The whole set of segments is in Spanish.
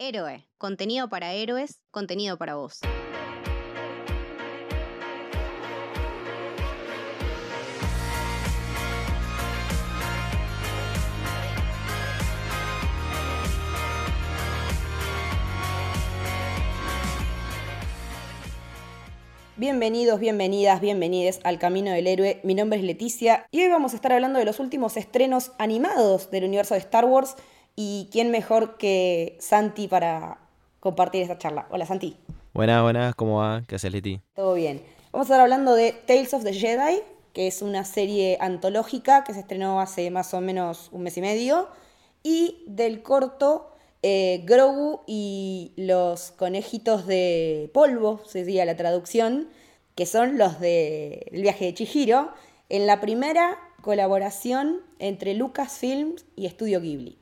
Héroe, contenido para héroes, contenido para vos. Bienvenidos, bienvenidas, bienvenides al Camino del Héroe. Mi nombre es Leticia y hoy vamos a estar hablando de los últimos estrenos animados del universo de Star Wars y quién mejor que Santi para compartir esta charla. Hola Santi. Buenas, buenas, ¿cómo va? ¿Qué haces Leti? Todo bien. Vamos a estar hablando de Tales of the Jedi, que es una serie antológica que se estrenó hace más o menos un mes y medio, y del corto eh, Grogu y los conejitos de polvo, sería la traducción, que son los del viaje de Chihiro, en la primera colaboración entre Lucasfilms y Estudio Ghibli.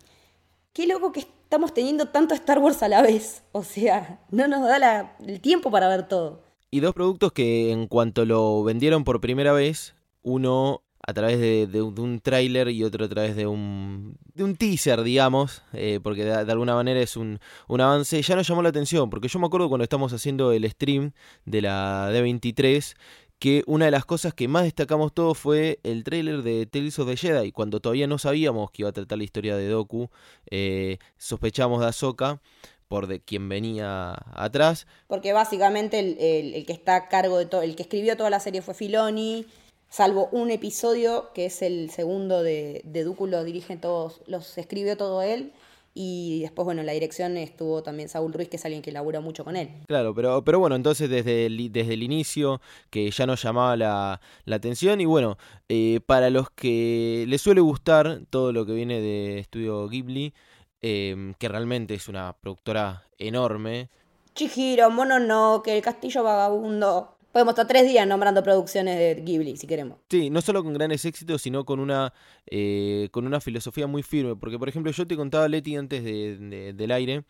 Qué loco que estamos teniendo tanto Star Wars a la vez. O sea, no nos da el tiempo para ver todo. Y dos productos que en cuanto lo vendieron por primera vez, uno a través de, un tráiler y otro a través de un, teaser, digamos, eh, porque de, alguna manera es un, un, avance, ya nos llamó la atención, porque yo me acuerdo cuando estamos haciendo el stream de la D23, que una de las cosas que más destacamos todos fue el tráiler de Tales of the Jedi, cuando todavía no sabíamos que iba a tratar la historia de Doku, eh, sospechamos de Ahsoka, por de quien venía atrás. Porque básicamente el, que está a cargo de todo, el que escribió toda la serie fue Filoni, salvo un episodio que es el segundo de, de lo dirigen todos, los escribió todo él. Y después, bueno, en la dirección estuvo también Saúl Ruiz, que es alguien que labura mucho con él. Claro, pero, pero bueno, entonces desde el, desde el inicio, que ya nos llamaba la, la atención. Y bueno, eh, para los que les suele gustar todo lo que viene de Estudio Ghibli, em, que realmente es una productora enorme. Chihiro, Mononoke, El Castillo Vagabundo. Podemos estar tres días nombrando producciones de Ghibli, si queremos. Sí, no solo con grandes éxitos, sino con una, eh, con una filosofía muy firme. Porque, por ejemplo, yo te contaba, Leti, antes de, del aire,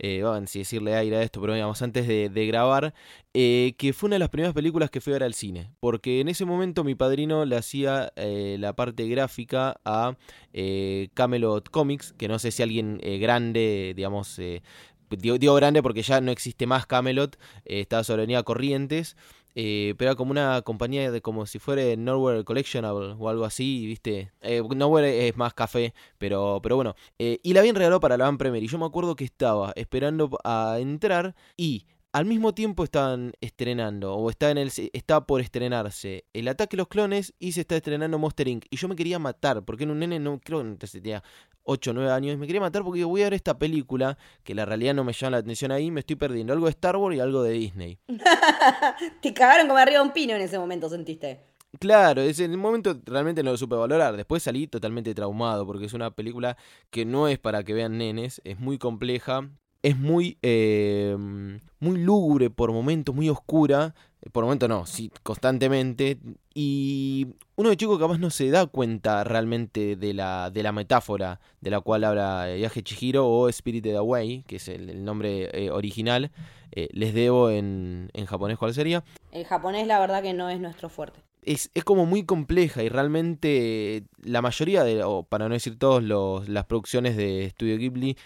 eh, van si decirle aire a esto, pero digamos, antes de, grabar, eh, que fue una de las primeras películas que fui a ver al cine. Porque en ese momento mi padrino le hacía eh, la parte gráfica a Camelot Comics, que no sé si alguien grande, digamos, digo, grande porque ya no existe más Camelot, estaba sobre Avenida Corrientes. Eh, pero era como una compañía de como si fuera Nowhere Collectionable o algo así, ¿viste? Eh, es más café, pero, pero bueno. Eh, y la habían regalado para la Van Premier y yo me acuerdo que estaba esperando a entrar y al mismo tiempo estaban estrenando, o está, en el, está por estrenarse El ataque a los clones y se está estrenando Monster Inc. Y yo me quería matar, porque en un nene, no creo que tenía 8 o 9 años, me quería matar porque voy a ver esta película, que la realidad no me llama la atención ahí, me estoy perdiendo algo de Star Wars y algo de Disney. Te cagaron como arriba un pino en ese momento, sentiste. Claro, en el momento realmente no lo supe valorar. Después salí totalmente traumado porque es una película que no es para que vean nenes, es muy compleja, es muy, eh, muy lúgubre por momentos, muy oscura. Por momentos no, sí, constantemente. Y uno de chicos capaz no se da cuenta realmente de la, de la metáfora de la cual habla Viaje Chihiro o Spirited Away, que es el, nombre eh, original. Eh, les debo en, en japonés cuál sería. El japonés la verdad que no es nuestro fuerte. Es, es, como muy compleja y realmente la mayoría de, o para no decir todos los, las producciones de Studio Ghibli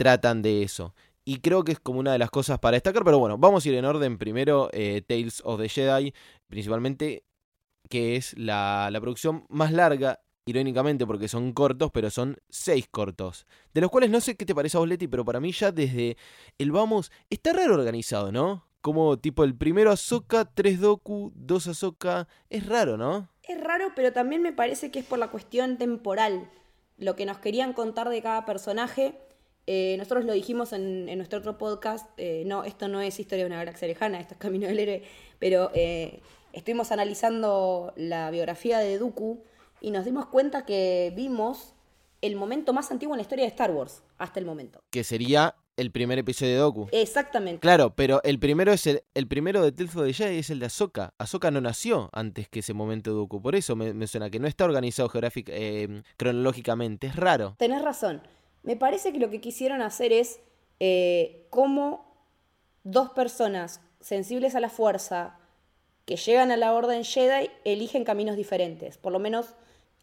tratan de eso. Y creo que es como una de las cosas para destacar. Pero bueno, vamos a ir en orden. Primero, eh, Tales of the Jedi, principalmente, que es la, la producción más larga irónicamente porque son cortos, pero son seis cortos. De los cuales no sé qué te parece a vos, Leti, pero para mí ya desde el vamos está raro organizado, ¿no? Como tipo el primero Ahsoka, tres Doku, dos Ahsoka. Es raro, ¿no? Es raro, pero también me parece que es por la cuestión temporal. Lo que nos querían contar de cada personaje eh, nosotros lo dijimos en, nuestro otro podcast, eh, no, esto no es historia de una galaxia lejana, esto es Camino del Héroe, pero eh, estuvimos analizando la biografía de Dooku y nos dimos cuenta que vimos el momento más antiguo en la historia de Star Wars, hasta el momento. Que sería el primer episodio de Doku. Exactamente. Claro, pero el primero es el, el primero de Tales de Jedi es el de Ahsoka. Ahsoka no nació antes que ese momento de Doku, por eso me, suena que no está organizado geográfica, cronológicamente, es raro. Tenés razón. Me parece que lo que quisieron hacer es eh, cómo dos personas sensibles a la fuerza que llegan a la Orden Jedi eligen caminos diferentes. Por lo menos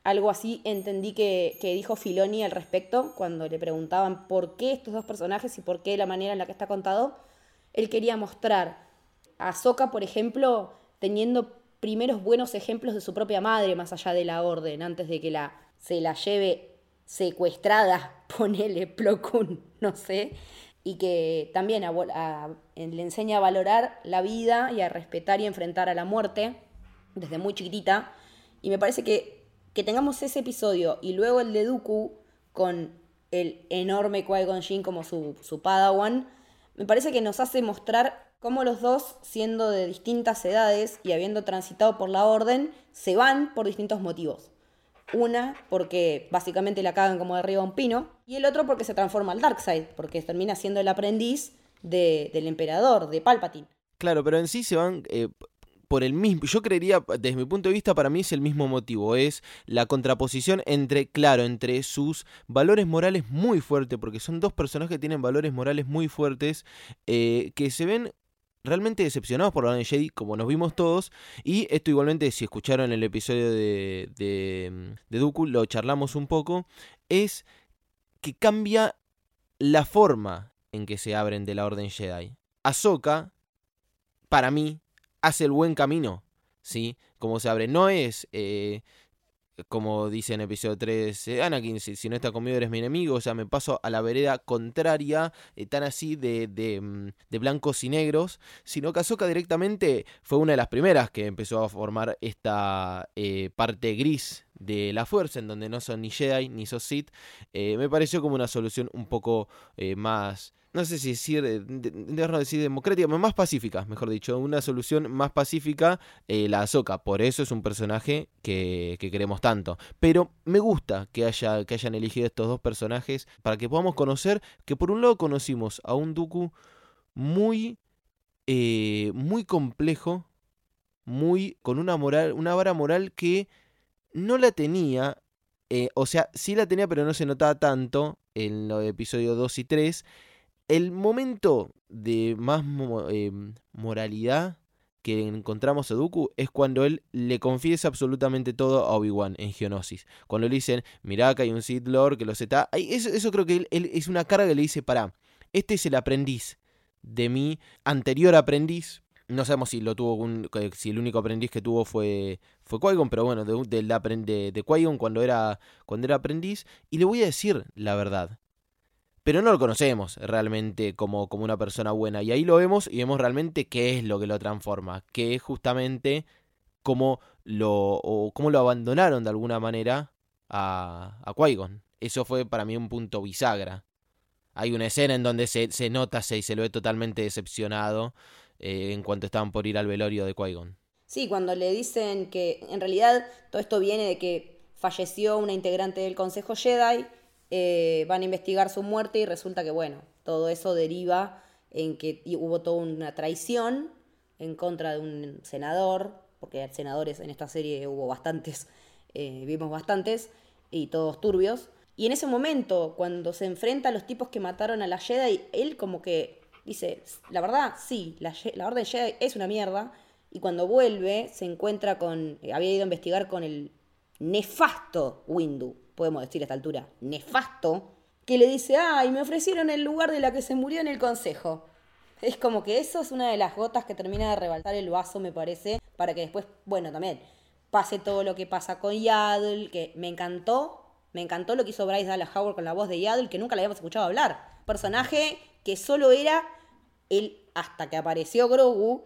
Algo así entendí que, que, dijo Filoni al respecto cuando le preguntaban por qué estos dos personajes y por qué la manera en la que está contado. Él quería mostrar a Ahsoka, por ejemplo, teniendo primeros buenos ejemplos de su propia madre más allá de la orden, antes de que la, se la lleve secuestrada, ponele Plo no sé, y que también le enseña a valorar la vida y a respetar y enfrentar a la muerte desde muy chiquitita. Y me parece que, que tengamos ese episodio y luego el de Dooku con el enorme Qui-Gon Jinn como su, su padawan, me parece que nos hace mostrar cómo los dos, siendo de distintas edades y habiendo transitado por la orden, se van por distintos motivos. Una, porque básicamente la cagan como de arriba un pino, y el otro porque se transforma al Darkseid, porque termina siendo el aprendiz del emperador, de Palpatine. Claro, pero en sí se van eh, por el mismo, yo creería, desde mi punto de vista, para mí es el mismo motivo, es la contraposición entre, claro, entre sus valores morales muy fuertes, porque son dos personajes que tienen valores morales muy fuertes, eh, que se ven realmente decepcionados por la Orden Jedi, como nos vimos todos. Y esto igualmente, si escucharon el episodio de, de, de Dooku, lo charlamos un poco, es que cambia la forma en que se abren de la Orden Jedi. Ahsoka, para mí, hace el buen camino, ¿sí? Como se abre. No es... Eh, como dice en episodio 3, eh, Anakin, si, no está conmigo eres mi enemigo, o sea, me paso a la vereda contraria, eh, tan así de, de, mm, de, blancos y negros, sino que directamente fue una de las primeras que empezó a formar esta eh, parte gris de la fuerza, en donde no son ni Jedi ni sos Sith, me pareció como una solución un poco más no sé si decir, de, decir democrática, más pacífica, mejor dicho, una solución más pacífica, eh, la Azoka. Por eso es un personaje que, queremos tanto. Pero me gusta que, haya, que hayan elegido estos dos personajes para que podamos conocer que por un lado conocimos a un Dooku muy, eh, muy complejo, muy con una moral, una vara moral que no la tenía, eh, o sea, sí la tenía, pero no se notaba tanto en los episodios 2 y 3 el momento de más eh, moralidad que encontramos a Dooku es cuando él le confiesa absolutamente todo a Obi-Wan en Geonosis. Cuando le dicen, mirá que hay un Sith Lord que lo está... Eso, creo que él, es una carga que le dice, pará, este es el aprendiz de mi anterior aprendiz. No sabemos si lo tuvo un, si el único aprendiz que tuvo fue fue Qui-Gon, pero bueno, de, de, de, de Qui-Gon cuando era, cuando era aprendiz. Y le voy a decir la verdad pero no lo conocemos realmente como, como una persona buena. Y ahí lo vemos y vemos realmente qué es lo que lo transforma, que es justamente cómo lo, o cómo lo abandonaron de alguna manera a, a Qui-Gon. Eso fue para mí un punto bisagra. Hay una escena en donde se, se nota se, se lo ve totalmente decepcionado eh, en cuanto estaban por ir al velorio de Qui-Gon. Sí, cuando le dicen que en realidad todo esto viene de que falleció una integrante del Consejo Jedi eh, van a investigar su muerte y resulta que, bueno, todo eso deriva en que hubo toda una traición en contra de un senador, porque senadores en esta serie hubo bastantes, eh, vimos bastantes, y todos turbios. Y en ese momento, cuando se enfrenta a los tipos que mataron a la Jedi, él como que dice, la verdad, sí, la, la Orden es una mierda, y cuando vuelve se encuentra con, había ido a investigar con el nefasto Windu, podemos decir a esta altura, nefasto, que le dice, ay, me ofrecieron el lugar de la que se murió en el consejo. Es como que eso es una de las gotas que termina de rebaltar el vaso, me parece, para que después, bueno, también pase todo lo que pasa con Yaddle, que me encantó, me encantó lo que hizo Bryce Dallas Howard con la voz de Yaddle, que nunca la habíamos escuchado hablar. Personaje que solo era el, hasta que apareció Grogu,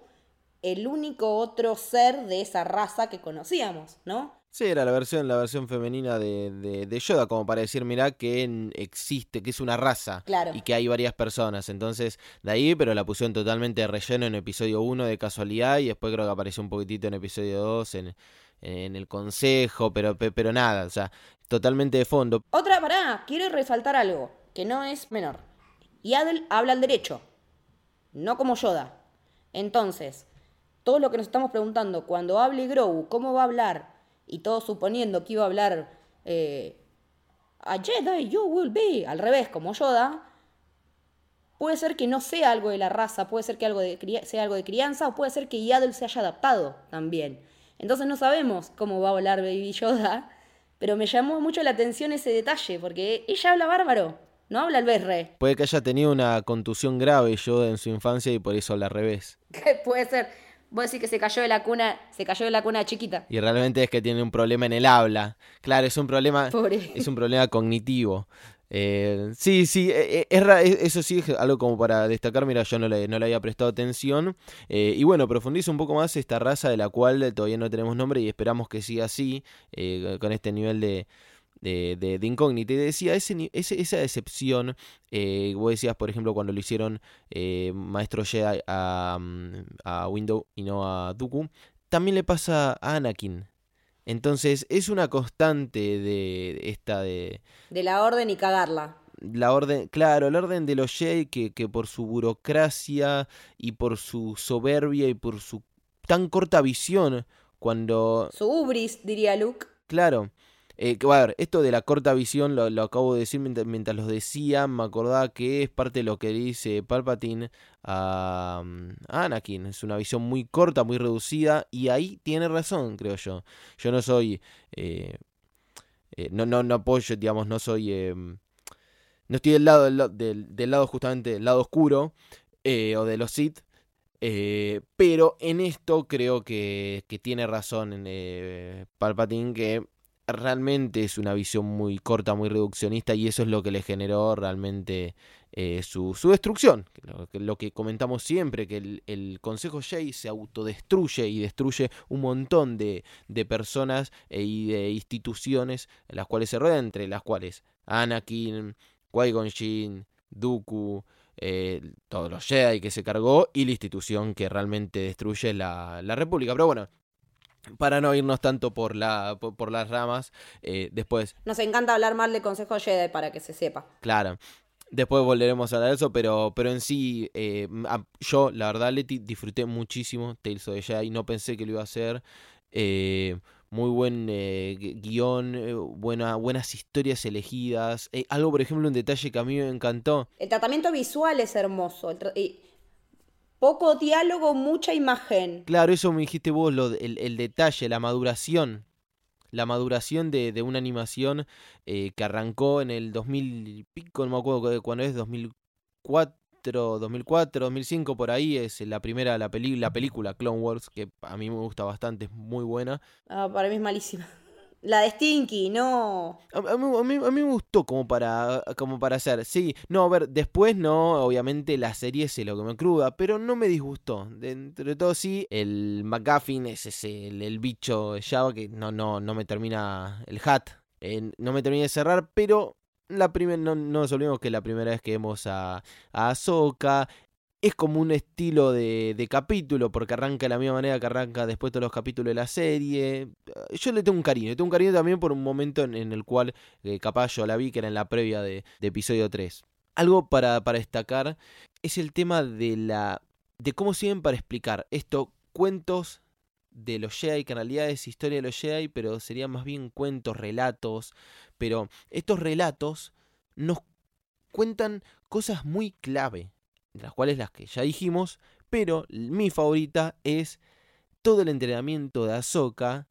el único otro ser de esa raza que conocíamos, ¿no? Sí, era la versión, la versión femenina de, de, Yoda, como para decir, mirá, que existe, que es una raza. Y que hay varias personas. Entonces, de ahí, pero la pusieron totalmente de relleno en episodio 1 de casualidad. Y después creo que apareció un poquitito en episodio 2 en, en el consejo, pero, pero nada, o sea, totalmente de fondo. Otra, pará, quiero resaltar algo, que no es menor. Y Adel habla al derecho, no como Yoda. Entonces, todo lo que nos estamos preguntando, cuando hable Grogu, ¿cómo va a hablar? y todos suponiendo que iba a hablar eh, a Jedi, you will be, al revés, como Yoda, puede ser que no sea algo de la raza, puede ser que algo de, sea algo de crianza, o puede ser que Yaddle se haya adaptado también. Entonces no sabemos cómo va a hablar Baby Yoda, pero me llamó mucho la atención ese detalle, porque ella habla bárbaro, no habla el berre. Puede que haya tenido una contusión grave yo en su infancia y por eso habla al revés. Puede ser. Vos decís que se cayó de la cuna, se cayó de la cuna chiquita. Y realmente es que tiene un problema en el habla. Claro, es un problema, es un problema cognitivo. Eh, sí, sí, eh, eh, es, eso sí es algo como para destacar, mira, yo no le, no le había prestado atención. y bueno, profundiza un poco más esta raza de la cual todavía no tenemos nombre y esperamos que siga así, con este nivel de, de, de, incógnita. Y decía, ese, esa decepción, vos decías, por ejemplo, cuando lo hicieron Maestro Jedi a, mm, a Window y no a Dooku, también le pasa a Anakin. Entonces es una constante de esta de... De la orden y cagarla. La orden, claro, el orden de los Jedi que, que por su burocracia y por su soberbia y por su tan corta visión cuando... Su ubris, diría Luke. Claro, eh, a ver, esto de la corta visión lo, acabo de decir mientras, mientras, los decía, me acordaba que es parte de lo que dice Palpatine a, Anakin. Es una visión muy corta, muy reducida, y ahí tiene razón, creo yo. Yo no soy... Eh, eh, no, no, no apoyo, digamos, no soy... Em, no estoy del lado, del, del, lado justamente, del lado oscuro, o de los Sith, pero en esto creo que, tiene razón en Palpatine que realmente es una visión muy corta, muy reduccionista y eso es lo que le generó realmente eh, su, destrucción. Lo, que comentamos siempre, que el, Consejo Jay se autodestruye y destruye un montón de, personas e, y de instituciones las cuales se rodea, entre las cuales Anakin, Qui-Gon Jinn, Dooku, eh, todos los Jedi que se cargó y la institución que realmente destruye la, la República. Pero bueno, para no irnos tanto por, la, por, las ramas, eh, después... Nos encanta hablar mal de Consejo Jedi para que se sepa. Claro. Después volveremos a hablar de eso, pero, pero en sí, eh, yo, la verdad, Leti, disfruté muchísimo Tales of the Jedi. No pensé que lo iba a hacer. Eh, muy buen guion, buena, buenas historias elegidas. algo, por ejemplo, un detalle que a mí me encantó. El tratamiento visual es hermoso. y poco diálogo, mucha imagen. Claro, eso me dijiste vos, lo, el, detalle, la maduración. La maduración de, de una animación eh, que arrancó en el 2000 y pico, no me acuerdo cuándo es, 2004, 2004, 2005, por ahí es la primera, la, peli, la película Clone Wars, que a mí me gusta bastante, es muy buena. Ah, para mí es malísima. La de Stinky, no. A, mí, me gustó como para, como para hacer. Sí, no, a ver, después no, obviamente la serie se lo me cruda, pero no me disgustó. Dentro de todo sí, el McGuffin es ese, el, bicho de Java que no, no, no me termina, el hat, eh, no me termina de cerrar, pero la primera, no, no, nos olvidemos que la primera vez que vemos a, a Ahsoka, es como un estilo de, de, capítulo, porque arranca de la misma manera que arranca después todos los capítulos de la serie. Yo le tengo un cariño, le tengo un cariño también por un momento en, el cual eh, capaz yo la vi, que era en la previa de, episodio 3. Algo para, para, destacar es el tema de la. de cómo siguen para explicar esto, cuentos de los Jedi, que historia de los Jedi, pero serían más bien cuentos, relatos. Pero estos relatos nos cuentan cosas muy clave de las cuales las que ya dijimos, pero mi favorita es todo el entrenamiento de Ahsoka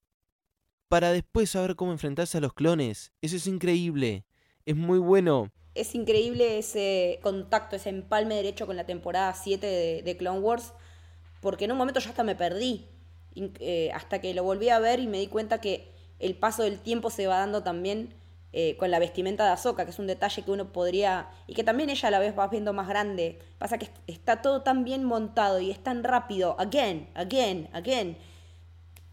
para después saber cómo enfrentarse a los clones. Eso es increíble, es muy bueno. Es increíble ese contacto, ese empalme derecho con la temporada 7 de, Clone Wars, porque en un momento ya hasta me perdí, eh, hasta que lo volví a ver y me di cuenta que el paso del tiempo se va dando también eh, con la vestimenta de Azoka, que es un detalle que uno podría, y que también ella a la vez va viendo más grande. Pasa que está todo tan bien montado y es tan rápido, again, again, again.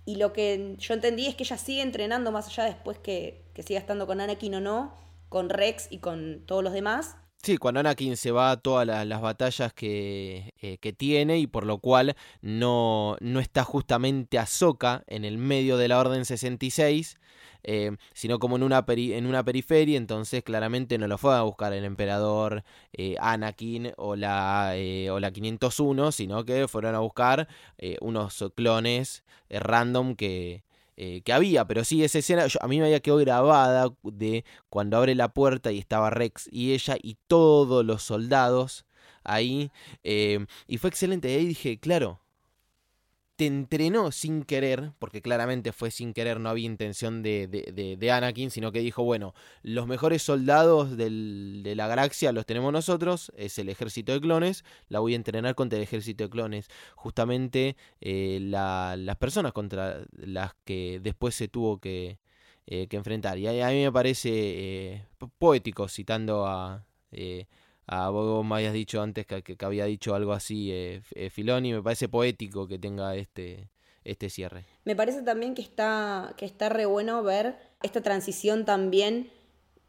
Y lo que yo entendí es que ella sigue entrenando más allá después que, que siga estando con Anakin o no, con Rex y con todos los demás. Sí, cuando Anakin se va a todas las, batallas que, eh, que, tiene y por lo cual no, no está justamente Ahsoka en el medio de la Orden 66, eh, sino como en una, en una periferia, entonces claramente no lo fue a buscar el emperador eh, Anakin o la, eh, o la 501, sino que fueron a buscar unos clones random que, que había, pero sí, esa escena a mí me había quedado grabada de cuando abre la puerta y estaba Rex y ella y todos los soldados ahí, y fue excelente, ahí dije, claro, te entrenó sin querer, porque claramente fue sin querer, no había intención de, de, Anakin, sino que dijo, bueno, los mejores soldados de la galaxia los tenemos nosotros, es el ejército de clones, la voy a entrenar contra el ejército de clones, justamente eh, las personas contra las que después se tuvo que, eh, enfrentar. Y a, mí me parece eh, poético, citando a a vos me habías dicho antes que, había dicho algo así eh, eh, Filoni, me parece poético que tenga este, este cierre. Me parece también que está, que está re bueno ver esta transición también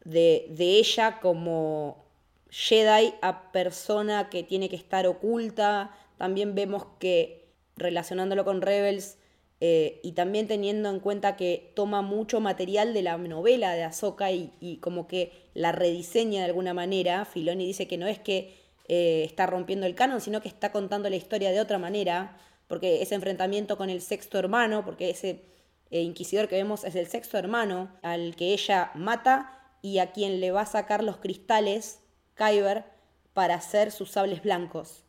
de, de ella como Jedi a persona que tiene que estar oculta. También vemos que relacionándolo con Rebels eh, y también teniendo en cuenta que toma mucho material de la novela de Ahsoka y, como que la rediseña de alguna manera, Filoni dice que no es que eh, está rompiendo el canon, sino que está contando la historia de otra manera, porque ese enfrentamiento con el sexto hermano, porque ese eh, inquisidor que vemos es el sexto hermano, al que ella mata y a quien le va a sacar los cristales, Kyber, para hacer sus sables blancos.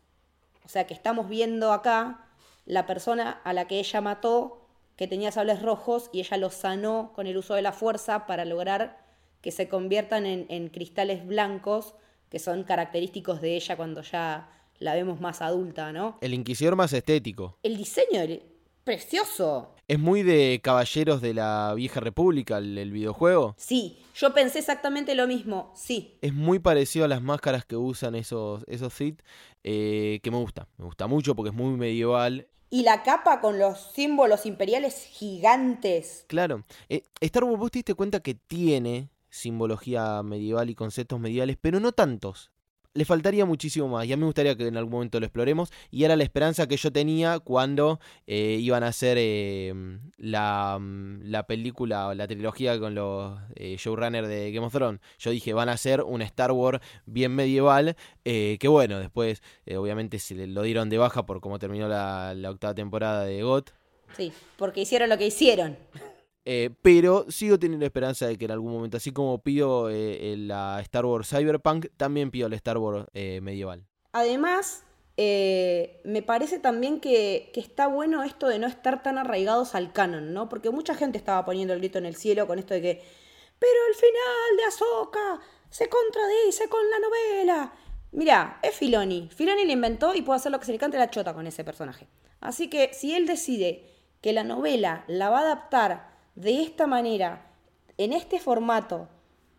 O sea que estamos viendo acá la persona a la que ella mató, que tenía sables rojos, y ella los sanó con el uso de la fuerza para lograr que se conviertan en, cristales blancos, que son característicos de ella cuando ya la vemos más adulta, ¿no? El inquisidor más estético. El diseño, precioso. ¿Es muy de Caballeros de la Vieja República el, videojuego? Sí, yo pensé exactamente lo mismo, sí. Es muy parecido a las máscaras que usan esos, esos Sith, eh, que me gusta. Me gusta mucho porque es muy medieval. Y la capa con los símbolos imperiales gigantes. Claro. Eh, Star Wars, vos te diste cuenta que tiene simbología medieval y conceptos medievales, pero no tantos le faltaría muchísimo más. Y a mí me gustaría que en algún momento lo exploremos. Y era la esperanza que yo tenía cuando eh, iban a hacer eh, la, mm, la, película, la trilogía con los eh, showrunners de Game of Thrones. Yo dije, van a hacer un Star Wars bien medieval. que bueno, después obviamente se lo dieron de baja por cómo terminó la, la octava temporada de GOT. Sí, porque hicieron lo que hicieron. Eh, pero sigo teniendo esperanza de que en algún momento, así como pido eh, la Star Wars Cyberpunk, también pido la Star Wars eh, medieval. Además, me parece también que, está bueno esto de no estar tan arraigados al canon, ¿no? Porque mucha gente estaba poniendo el grito en el cielo con esto de que, pero el final de Ahsoka se contradice con la novela. Mira, es Filoni. Filoni le inventó y puede hacer lo que se le cante la chota con ese personaje. Así que si él decide que la novela la va a adaptar de esta manera, en este formato,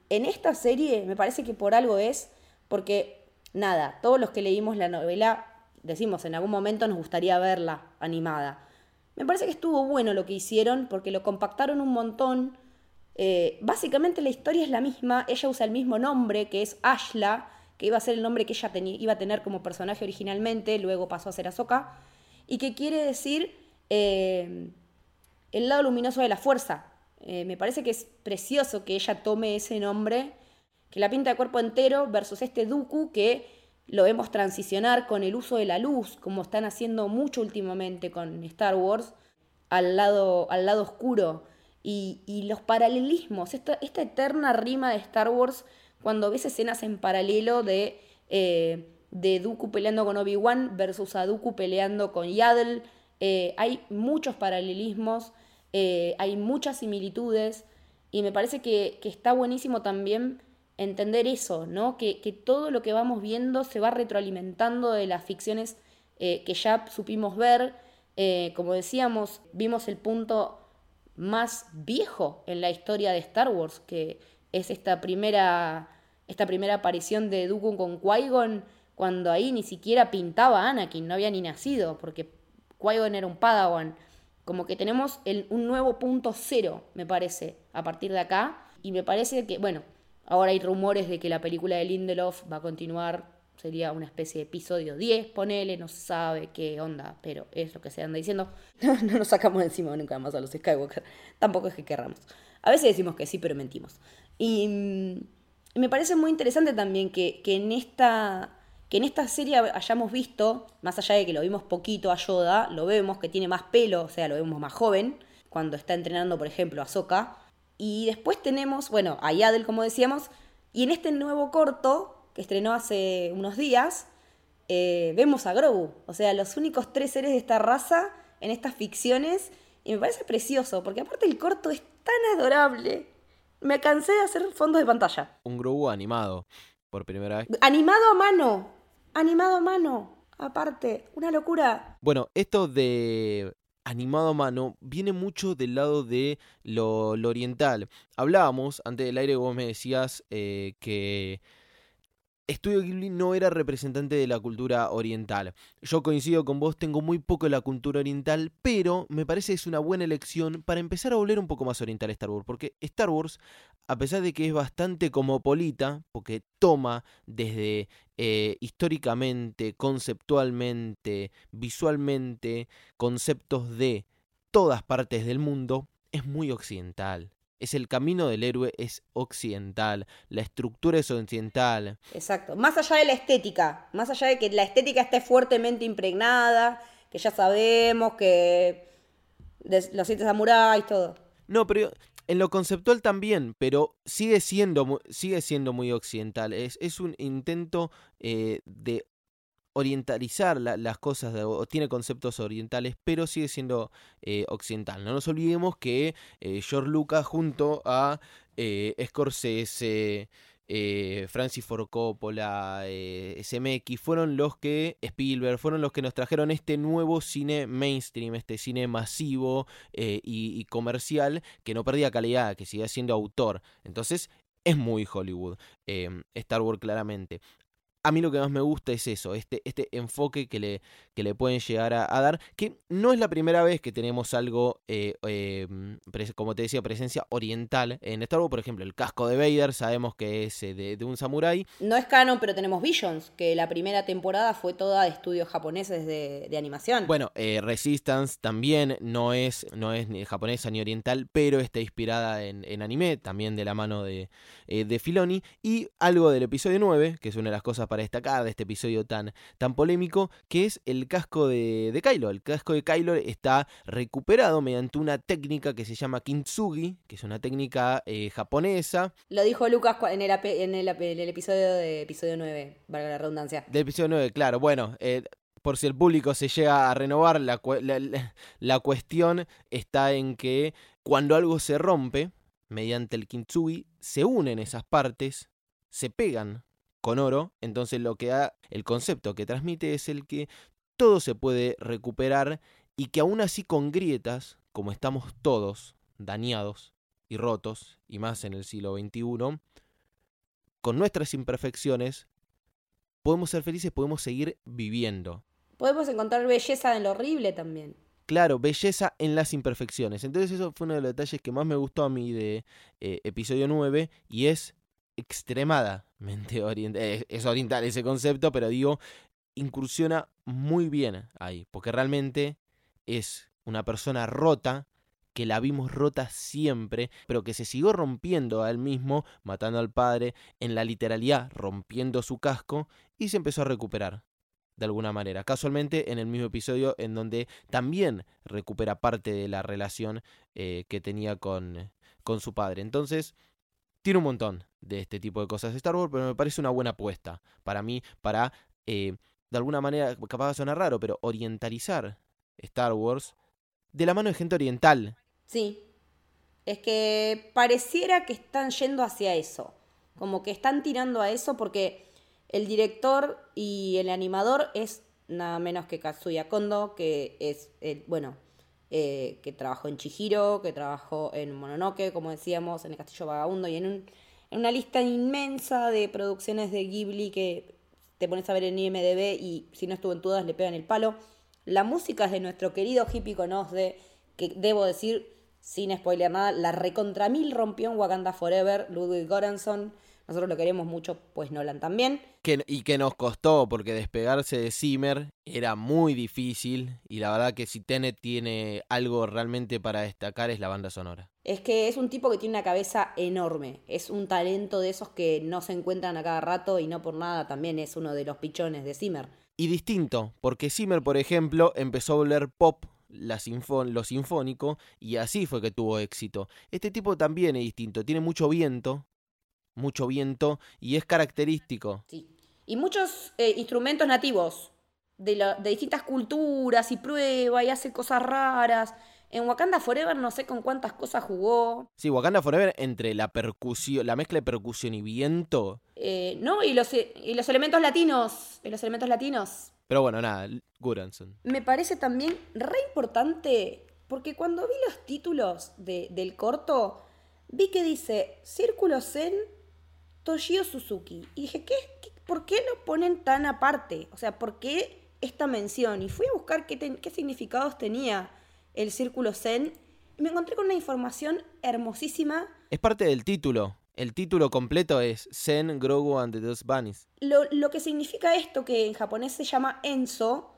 en esta serie, me parece que por algo es, porque nada, todos los que leímos la novela, decimos, en algún momento nos gustaría verla animada. Me parece que estuvo bueno lo que hicieron porque lo compactaron un montón. Eh, básicamente la historia es la misma, ella usa el mismo nombre, que es Ashla, que iba a ser el nombre que ella iba a tener como personaje originalmente, luego pasó a ser Ahsoka, y que quiere decir eh, el lado luminoso de la fuerza. Eh, me parece que es precioso que ella tome ese nombre, que la pinta de cuerpo entero versus este Dooku que lo vemos transicionar con el uso de la luz, como están haciendo mucho últimamente con Star Wars, al lado, al lado oscuro. Y, los paralelismos, esta, esta, eterna rima de Star Wars cuando ves escenas en paralelo de, eh, de Dooku peleando con Obi-Wan versus a Dooku peleando con Yaddle. Eh, hay muchos paralelismos eh, hay muchas similitudes y me parece que, está buenísimo también entender eso, ¿no? Que, todo lo que vamos viendo se va retroalimentando de las ficciones eh, que ya supimos ver. Eh, como decíamos, vimos el punto más viejo en la historia de Star Wars, que es esta primera, esta primera aparición de Dooku con Qui-Gon, cuando ahí ni siquiera pintaba Anakin, no había ni nacido, porque Qui-Gon era un Padawan. Como que tenemos un nuevo punto cero, me parece, a partir de acá. Y me parece que, bueno, ahora hay rumores de que la película de Lindelof va a continuar. Sería una especie de episodio 10, ponele, no se sabe qué onda, pero es lo que se anda diciendo. No, nos sacamos encima nunca más a los Skywalker. Tampoco es que querramos. A veces decimos que sí, pero mentimos. Y, mm, me parece muy interesante también que, que en esta que en esta serie hayamos visto, más allá de que lo vimos poquito a Yoda, lo vemos que tiene más pelo, o sea, lo vemos más joven, cuando está entrenando, por ejemplo, a Soka. Y después tenemos, bueno, a Yadel, como decíamos, y en este nuevo corto, que estrenó hace unos días, eh, vemos a Grogu. O sea, los únicos tres seres de esta raza en estas ficciones y me parece precioso, porque aparte el corto es tan adorable. Me cansé de hacer fondos de pantalla. Un Grogu animado, por primera vez. Animado a mano, animado a mano, aparte, una locura. Bueno, esto de animado a mano viene mucho del lado de lo, lo oriental. Hablábamos, antes del aire vos me decías eh, que Estudio Ghibli no era representante de la cultura oriental. Yo coincido con vos, tengo muy poco de la cultura oriental, pero me parece es una buena elección para empezar a volver un poco más oriental Star Wars, porque Star Wars, a pesar de que es bastante cosmopolita, porque toma desde eh, históricamente, conceptualmente, visualmente, conceptos de todas partes del mundo, es muy occidental es el camino del héroe, es occidental, la estructura es occidental. Exacto, más allá de la estética, más allá de que la estética esté fuertemente impregnada, que ya sabemos que los siete samuráis, todo. No, pero en lo conceptual también, pero sigue siendo, sigue siendo muy occidental. Es, es un intento eh, de orientalizar las cosas, o tiene conceptos orientales, pero sigue siendo eh, occidental. No nos olvidemos que eh, George Lucas junto a eh, Scorsese, Francis Ford Coppola, SMX, fueron los que, Spielberg, fueron los que nos trajeron este nuevo cine mainstream, este cine masivo y, y, comercial que no perdía calidad, que sigue siendo autor. Entonces, es muy Hollywood, Star Wars claramente a mí lo que más me gusta es eso, este, este enfoque que le, que le pueden llegar a, dar, que no es la primera vez que tenemos algo, eh, em, como te decía, presencia oriental en Star Wars, por ejemplo, el casco de Vader, sabemos que es eh, de, un samurái. No es canon, pero tenemos Visions, que la primera temporada fue toda de estudios japoneses de, animación. Bueno, eh, Resistance también no es, no es ni japonesa ni oriental, pero está inspirada en, en anime, también de la mano de, de Filoni, y algo del episodio 9, que es una de las cosas para destacar de este episodio tan, tan polémico, que es el casco de, de Kylo. El casco de Kylo está recuperado mediante una técnica que se llama kintsugi, que es una técnica eh, japonesa. Lo dijo Lucas en el, en el, episodio de episodio 9, valga la redundancia. Del episodio 9, claro. Bueno, eh, por si el público se llega a renovar, la, la, cuestión está en que cuando algo se rompe, mediante el kintsugi, se unen esas partes, se pegan con oro, entonces lo que da, el concepto que transmite es el que todo se puede recuperar y que aún así con grietas, como estamos todos dañados y rotos, y más en el siglo XXI, con nuestras imperfecciones, podemos ser felices, podemos seguir viviendo. Podemos encontrar belleza en lo horrible también. Claro, belleza en las imperfecciones. Entonces eso fue uno de los detalles que más me gustó a mí de eh, episodio 9 y es oriental, eh, es oriental ese concepto, pero digo, incursiona muy bien ahí, porque realmente es una persona rota, que la vimos rota siempre, pero que se siguió rompiendo a él mismo, matando al padre, en la literalidad, rompiendo su casco, y se empezó a recuperar de alguna manera. Casualmente en el mismo episodio en donde también recupera parte de la relación eh, que tenía con, con su padre. Entonces, tiene un montón de este tipo de cosas de Star Wars, pero me parece una buena apuesta para mí, para, eh, de alguna manera, capaz de sonar raro, pero orientalizar Star Wars de la mano de gente oriental. Sí, es que pareciera que están yendo hacia eso, como que están tirando a eso porque el director y el animador es nada menos que Katsuya Kondo, que es, el, bueno, eh, que trabajó en Chihiro, que trabajó en Mononoke, como decíamos, en El Castillo Vagabundo y en, un, en una lista inmensa de producciones de Ghibli que te pones a ver en IMDB y si no estuvo en todas le pegan el palo. La música es de nuestro querido hippie de que debo decir, sin spoiler nada, la recontra mil rompió en Wakanda Forever, Ludwig Göransson. Nosotros lo queremos mucho, pues Nolan también. y que nos costó, porque despegarse de Zimmer era muy difícil. Y la verdad que si Tenet tiene algo realmente para destacar es la banda sonora. Es que es un tipo que tiene una cabeza enorme. Es un talento de esos que no se encuentran a cada rato y no por nada también es uno de los pichones de Zimmer. Y distinto, porque Zimmer, por ejemplo, empezó a volver pop la lo sinfónico y así fue que tuvo éxito. Este tipo también es distinto, tiene mucho viento, mucho viento y es característico. Sí. Y muchos eh, instrumentos nativos de, la- de distintas culturas y prueba y hace cosas raras. En Wakanda Forever no sé con cuántas cosas jugó. Sí, Wakanda Forever entre la percusión, la mezcla de percusión y viento. eh, ¿No? Y los, y los elementos latinos. Y los elementos latinos. Pero bueno, nada, Goranson. Me parece también re importante, porque cuando vi los títulos de- del corto, vi que dice Círculo Zen Toshio Suzuki. Y dije, ¿qué, qué- por qué lo ponen tan aparte? O sea, ¿por qué esta mención? Y fui a buscar qué, ten- qué significados tenía el Círculo Zen. Y me encontré con una información hermosísima. Es parte del título. El título completo es Zen, Grogu and the Dust Bunnies. Lo, lo que significa esto, que en japonés se llama Enso,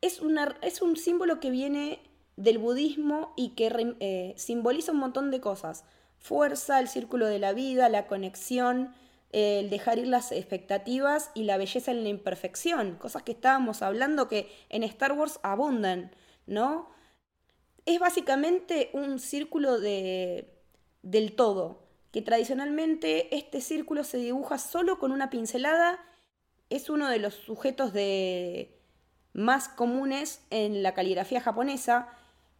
es, una, es un símbolo que viene del budismo y que eh, simboliza un montón de cosas. Fuerza, el círculo de la vida, la conexión, el dejar ir las expectativas y la belleza en la imperfección. Cosas que estábamos hablando que en Star Wars abundan, ¿no? Es básicamente un círculo de, del todo, que tradicionalmente este círculo se dibuja solo con una pincelada. Es uno de los sujetos de, más comunes en la caligrafía japonesa.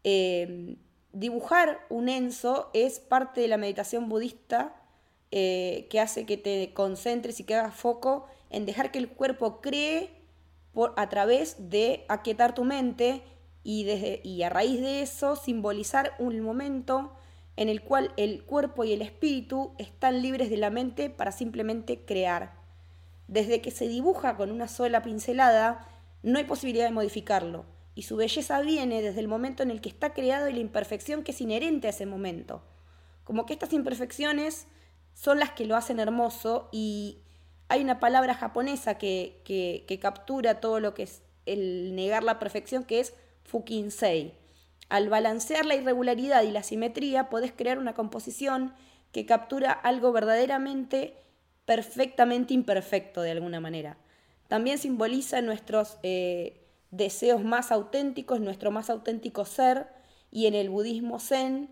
Eh, dibujar un enso es parte de la meditación budista eh, que hace que te concentres y que hagas foco en dejar que el cuerpo cree por, a través de aquietar tu mente y, a raíz de eso simbolizar un momento en el cual el cuerpo y el espíritu están libres de la mente para simplemente crear. Desde que se dibuja con una sola pincelada, no hay posibilidad de modificarlo, y su belleza viene desde el momento en el que está creado y la imperfección que es inherente a ese momento. Como que estas imperfecciones son las que lo hacen hermoso y hay una palabra japonesa que, que, que captura todo lo que es el negar la perfección, que es fukinsei. Al balancear la irregularidad y la simetría, podés crear una composición que captura algo verdaderamente perfectamente imperfecto de alguna manera. También simboliza nuestros eh, deseos más auténticos, nuestro más auténtico ser, y en el budismo zen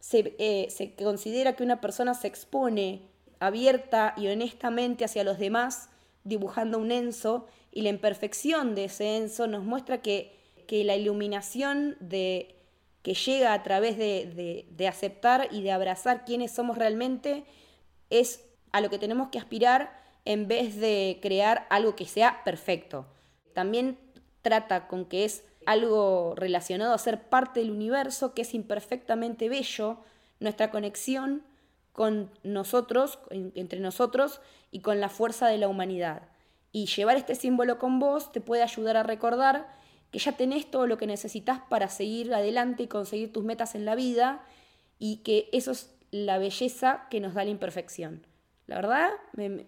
se, eh, se considera que una persona se expone abierta y honestamente hacia los demás, dibujando un enso, y la imperfección de ese enso nos muestra que, que la iluminación de, que llega a través de, de, de aceptar y de abrazar quiénes somos realmente es a lo que tenemos que aspirar en vez de crear algo que sea perfecto. También trata con que es algo relacionado a ser parte del universo, que es imperfectamente bello, nuestra conexión con nosotros, en- entre nosotros y con la fuerza de la humanidad. Y llevar este símbolo con vos te puede ayudar a recordar que ya tenés todo lo que necesitas para seguir adelante y conseguir tus metas en la vida y que eso es la belleza que nos da la imperfección. La verdad,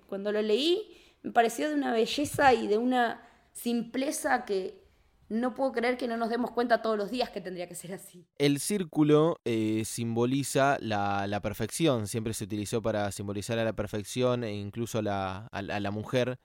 cuando lo leí, me pareció de una belleza y de una simpleza que no puedo creer que no nos demos cuenta todos los días que tendría que ser así. El círculo eh, simboliza la, la perfección, siempre se utilizó para simbolizar a la perfección e incluso a, la- a la mujer,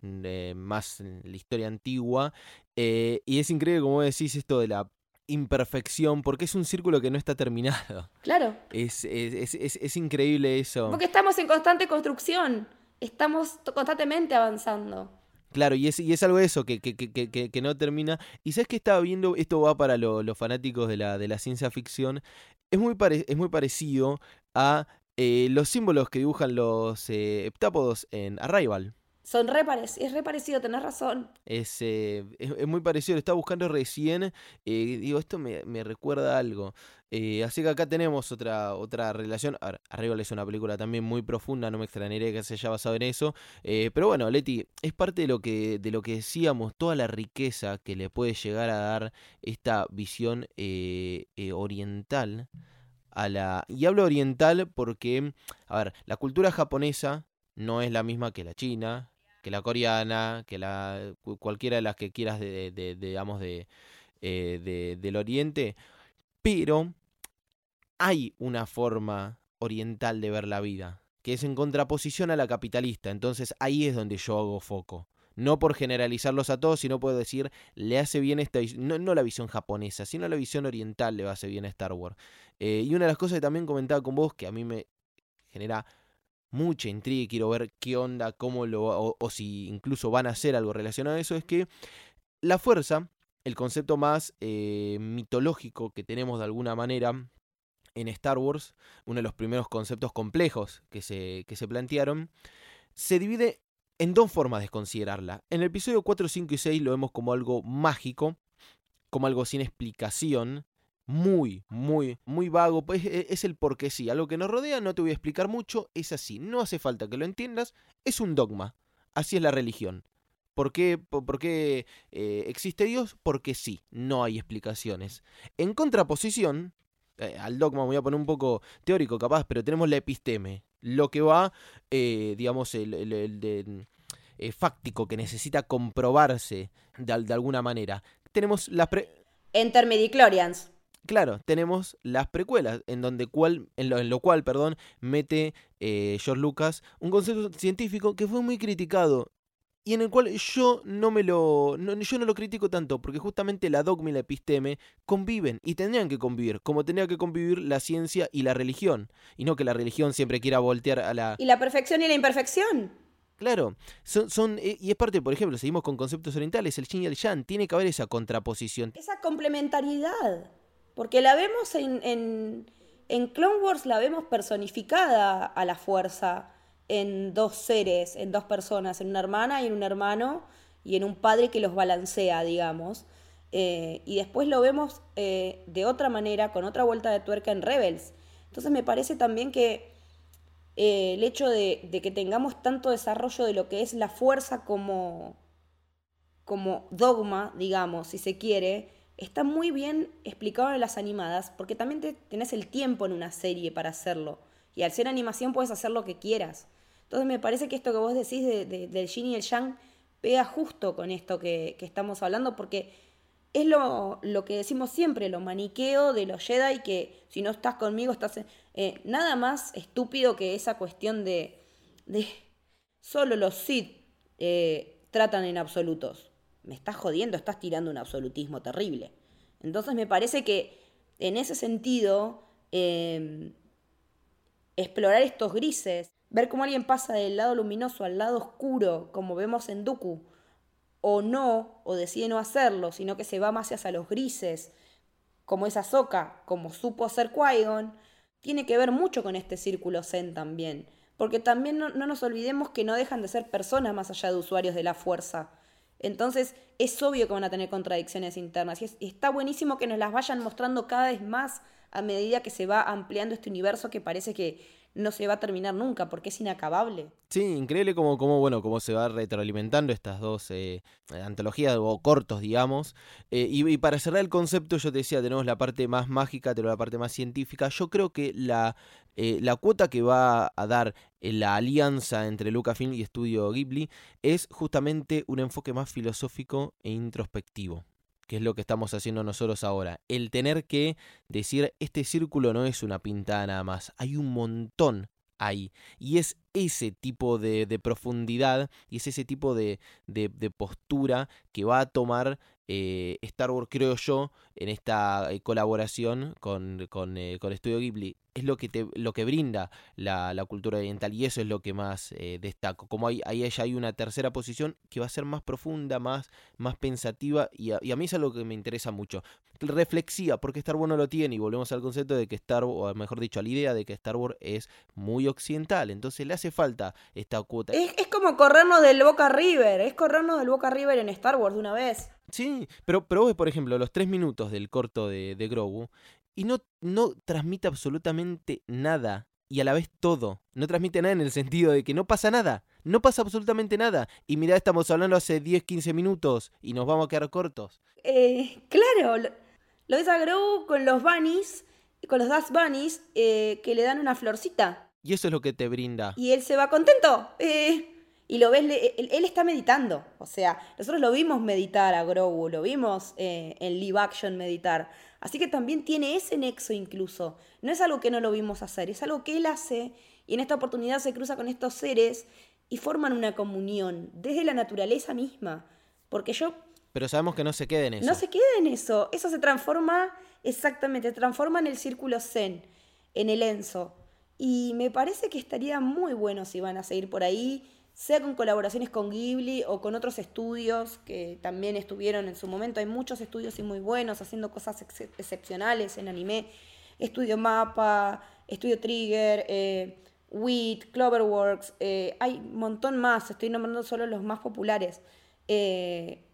mm, eh, más en la historia antigua. Eh, y es increíble como decís esto de la imperfección, porque es un círculo que no está terminado. Claro, Es, es, es- es- increíble eso. porque estamos en constante construcción, estamos constantemente avanzando. Claro, y es, y es algo eso, que, que, que, que- no termina. Y sabes que estaba viendo, esto va para lo- los fanáticos de la, de la ciencia ficción, es muy, pare- es muy parecido a eh, los símbolos que dibujan los eh, heptápodos en Arrival. Son re es re parecido, tenés razón. Es, eh, es, es muy parecido, lo estaba buscando recién, eh, digo, esto me, me recuerda algo. Eh, así que acá tenemos otra, otra relación. A ver, Arrival es una película también muy profunda, no me extrañaría que se haya basado en eso. Pero bueno, Leti, es parte de lo, que, de lo que decíamos, toda la riqueza que le puede llegar a dar esta visión oriental a la... Y hablo oriental porque, a ver, la cultura japonesa no es la misma que la china, que la coreana, que la cu- cualquiera de las que quieras de, de- de- digamos eh, de- del oriente, pero hay una forma oriental de ver la vida, que es en contraposición a la capitalista, entonces ahí es donde yo hago foco. No por generalizarlos a todos, sino puedo decir, le hace bien esta no, no la visión japonesa, sino la visión oriental le hace bien a Star Wars. Eh, y una de las cosas que también comentaba con vos, que a mí me genera mucha intriga y quiero ver qué onda, cómo lo, o, o si incluso van a hacer algo relacionado a eso, es que La fuerza, el concepto más eh, mitológico que tenemos de alguna manera en Star Wars, uno de los primeros conceptos complejos que se, que se plantearon, se divide en dos formas de considerarla. En el episodio 4, 5 y 6 lo vemos como algo mágico, como algo sin explicación, muy, muy, muy vago. Pues es el porque sí. Algo que nos rodea, no te voy a explicar mucho, es así. No hace falta que lo entiendas, es un dogma. Así es la religión. ¿Por qué, por, qué eh, existe Dios? Porque sí, no hay explicaciones. En contraposición, eh, al dogma voy a poner un poco teórico capaz, pero tenemos la episteme, lo que va, eh, digamos, el, el, fáctico, que necesita comprobarse de, alguna manera. Tenemos las... Pre Enter. Claro, tenemos las precuelas, en, donde cual, en, lo, en lo cual perdón, mete eh, George Lucas un concepto científico que fue muy criticado y en el cual yo no me lo yo no lo critico tanto porque justamente la dogma y la episteme conviven y tendrían que convivir como tendría que convivir la ciencia y la religión y no que la religión siempre quiera voltear a la y la perfección y la imperfección Claro, son, son, eh, y es parte, por ejemplo, seguimos con conceptos orientales, el yin y el yang, tiene que haber esa contraposición. Esa complementariedad. Porque la vemos en, en, Clone Wars, la vemos personificada a la fuerza en dos seres, en dos personas, en una hermana y en un hermano, y en un padre que los balancea, digamos. Eh, y después lo vemos eh, de otra manera, con otra vuelta de tuerca en Rebels. Entonces me parece también que eh, el hecho de, de, que tengamos tanto desarrollo de lo que es la fuerza como, como dogma, digamos, si se quiere, está muy bien explicado en las animadas, porque también te, tenés el tiempo en una serie para hacerlo. Y al ser animación puedes hacer lo que quieras. Entonces me parece que esto que vos decís del yin y el yang pega justo con esto que, estamos hablando, porque es lo, lo, que decimos siempre, lo maniqueo de los Jedi, que si no estás conmigo estás... Eh, nada más estúpido que esa cuestión de... de solo los Sith eh, tratan en absolutos me estás jodiendo, estás tirando un absolutismo terrible. Entonces me parece que en ese sentido, em, explorar estos grises, ver cómo alguien pasa del lado luminoso al lado oscuro, como vemos en Dooku, o no, o decide no hacerlo, sino que se va más hacia los grises, como esa soca, como supo hacer qui tiene que ver mucho con este círculo zen también. Porque también no nos olvidemos que no dejan de ser personas más allá de usuarios de la fuerza entonces es obvio que van a tener contradicciones internas y, está buenísimo que nos las vayan mostrando cada vez más a medida que se va ampliando este universo que parece que no se va a terminar nunca porque es inacabable. Sí, increíble como, como bueno, cómo se va retroalimentando estas dos eh, antologías o cortos, digamos. Eh, y, para cerrar el concepto, yo te decía, tenemos la parte más mágica, tenemos la parte más científica. Yo creo que la, eh, la cuota que va a dar la alianza entre Lucasfilm y Estudio Ghibli es justamente un enfoque más filosófico e introspectivo que es lo que estamos haciendo nosotros ahora. El tener que decir, este círculo no es una pintada nada más, hay un montón ahí. Y es ese tipo de, profundidad y es ese tipo de, de, postura que va a tomar eh, Star Wars, creo yo, en esta eh, colaboración con, con, eh, con Estudio Ghibli es lo que, te, lo que brinda la, cultura oriental y eso es lo que más eh, destaco. Como ahí, ahí hay una tercera posición que va a ser más profunda, más, más pensativa y a, y a, mí es algo que me interesa mucho. Reflexiva, porque Star Wars no lo tiene y volvemos al concepto de que Star Wars, o mejor dicho, a la idea de que Star Wars es muy occidental, entonces le hace falta esta cuota. Es, es como corrernos del Boca River, es corrernos del Boca River en Star Wars de una vez. Sí, pero, pero vos, por ejemplo, los tres minutos del corto de, de Grogu, y no, no transmite absolutamente nada y a la vez todo. No transmite nada en el sentido de que no pasa nada. No pasa absolutamente nada. Y mirá, estamos hablando hace 10, 15 minutos y nos vamos a quedar cortos. Eh, claro, lo, ves a Grogu con los bunnies, con los Dust Bunnies, eh, que le dan una florcita. Y eso es lo que te brinda. Y él se va contento. Eh, y lo ves, él, él, está meditando. O sea, nosotros lo vimos meditar a Grogu, lo vimos en live action meditar. Así que también tiene ese nexo incluso. No es algo que no lo vimos hacer, es algo que él hace y en esta oportunidad se cruza con estos seres y forman una comunión desde la naturaleza misma. Porque yo... Pero sabemos que no se queda en eso. No se queda en eso. Eso se transforma, exactamente, se transforma en el círculo zen, en el enzo. Y me parece que estaría muy bueno si van a seguir por ahí. Sea con colaboraciones con Ghibli o con otros estudios que también estuvieron en su momento. Hay muchos estudios y muy buenos haciendo cosas excepcionales en anime. Estudio Mapa, Estudio Trigger, eh, WIT, Cloverworks, eh, hay un montón más, estoy nombrando solo los más populares. Eh,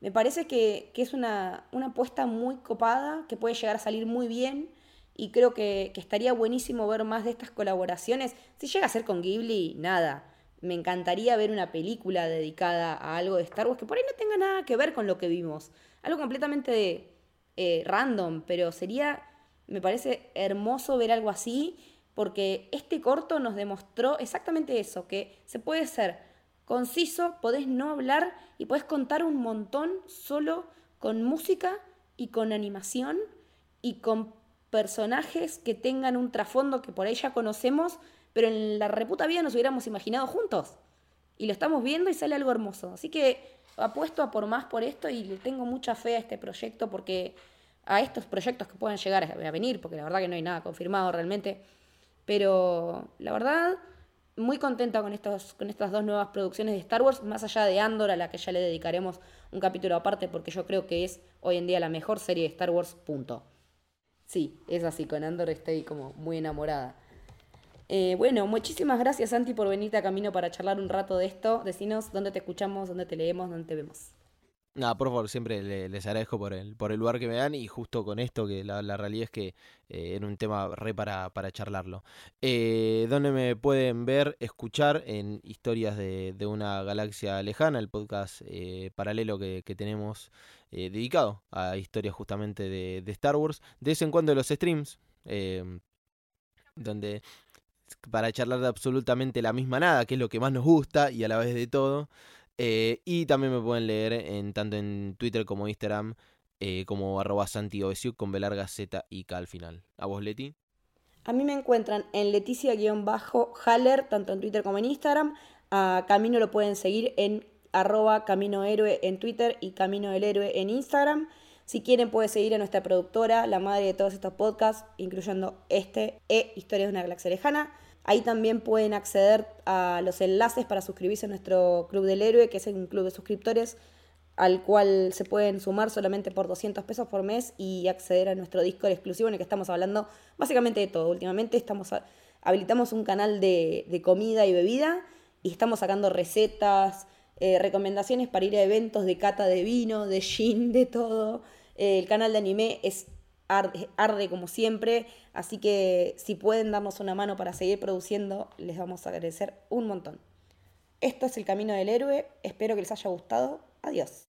me parece que, es una, una, apuesta muy copada, que puede llegar a salir muy bien y creo que, que, estaría buenísimo ver más de estas colaboraciones. Si llega a ser con Ghibli, nada. Me encantaría ver una película dedicada a algo de Star Wars que por ahí no tenga nada que ver con lo que vimos. Algo completamente eh, random, pero sería, me parece hermoso ver algo así porque este corto nos demostró exactamente eso, que se puede ser conciso, podés no hablar y podés contar un montón solo con música y con animación y con personajes que tengan un trasfondo que por ahí ya conocemos, pero en la reputa vida nos hubiéramos imaginado juntos. Y lo estamos viendo y sale algo hermoso. Así que apuesto a por más por esto y le tengo mucha fe a este proyecto porque a estos proyectos que puedan llegar a venir, porque la verdad que no hay nada confirmado realmente pero la verdad, muy contenta con, estos, con estas dos nuevas producciones de Star Wars, más allá de Andor, a la que ya le dedicaremos un capítulo aparte, porque yo creo que es hoy en día la mejor serie de Star Wars, punto. Sí, es así, con Andor estoy como muy enamorada. Eh, bueno, muchísimas gracias Santi por venirte a Camino para charlar un rato de esto. Decinos dónde te escuchamos, dónde te leemos, dónde te vemos. Nada, por favor, siempre les agradezco por el, por el lugar que me dan y justo con esto, que la, realidad es que eh, era un tema re para, para charlarlo. Eh, ¿Dónde me pueden ver, escuchar en Historias de, una Galaxia Lejana, el podcast eh, paralelo que, tenemos eh, dedicado a historias justamente de, de, Star Wars? De vez en cuando los streams, donde para charlar de absolutamente la misma nada, que es lo que más nos gusta y a la vez de todo. Eh, y también me pueden leer en tanto en Twitter como Instagram eh, como arroba con B larga Z y K al final. ¿A vos, Leti? A mí me encuentran en Leticia-Haller, tanto en Twitter como en Instagram. A Camino lo pueden seguir en arroba Camino Héroe en Twitter y Camino del Héroe en Instagram. Si quieren pueden seguir a nuestra productora, la madre de todos estos podcasts, incluyendo este e Historias de una Galaxia Lejana. Ahí también pueden acceder a los enlaces para suscribirse a nuestro Club del Héroe, que es un club de suscriptores al cual se pueden sumar solamente por 200 pesos por mes y acceder a nuestro Discord exclusivo en el que estamos hablando básicamente de todo. Últimamente estamos habilitamos un canal de, comida y bebida y estamos sacando recetas, eh, recomendaciones para ir a eventos de cata de vino, de gin, de todo. Eh, el canal de anime es arde, como siempre, así que si pueden darnos una mano para seguir produciendo, les vamos a agradecer un montón. Esto es el Camino del Héroe, espero que les haya gustado, adiós.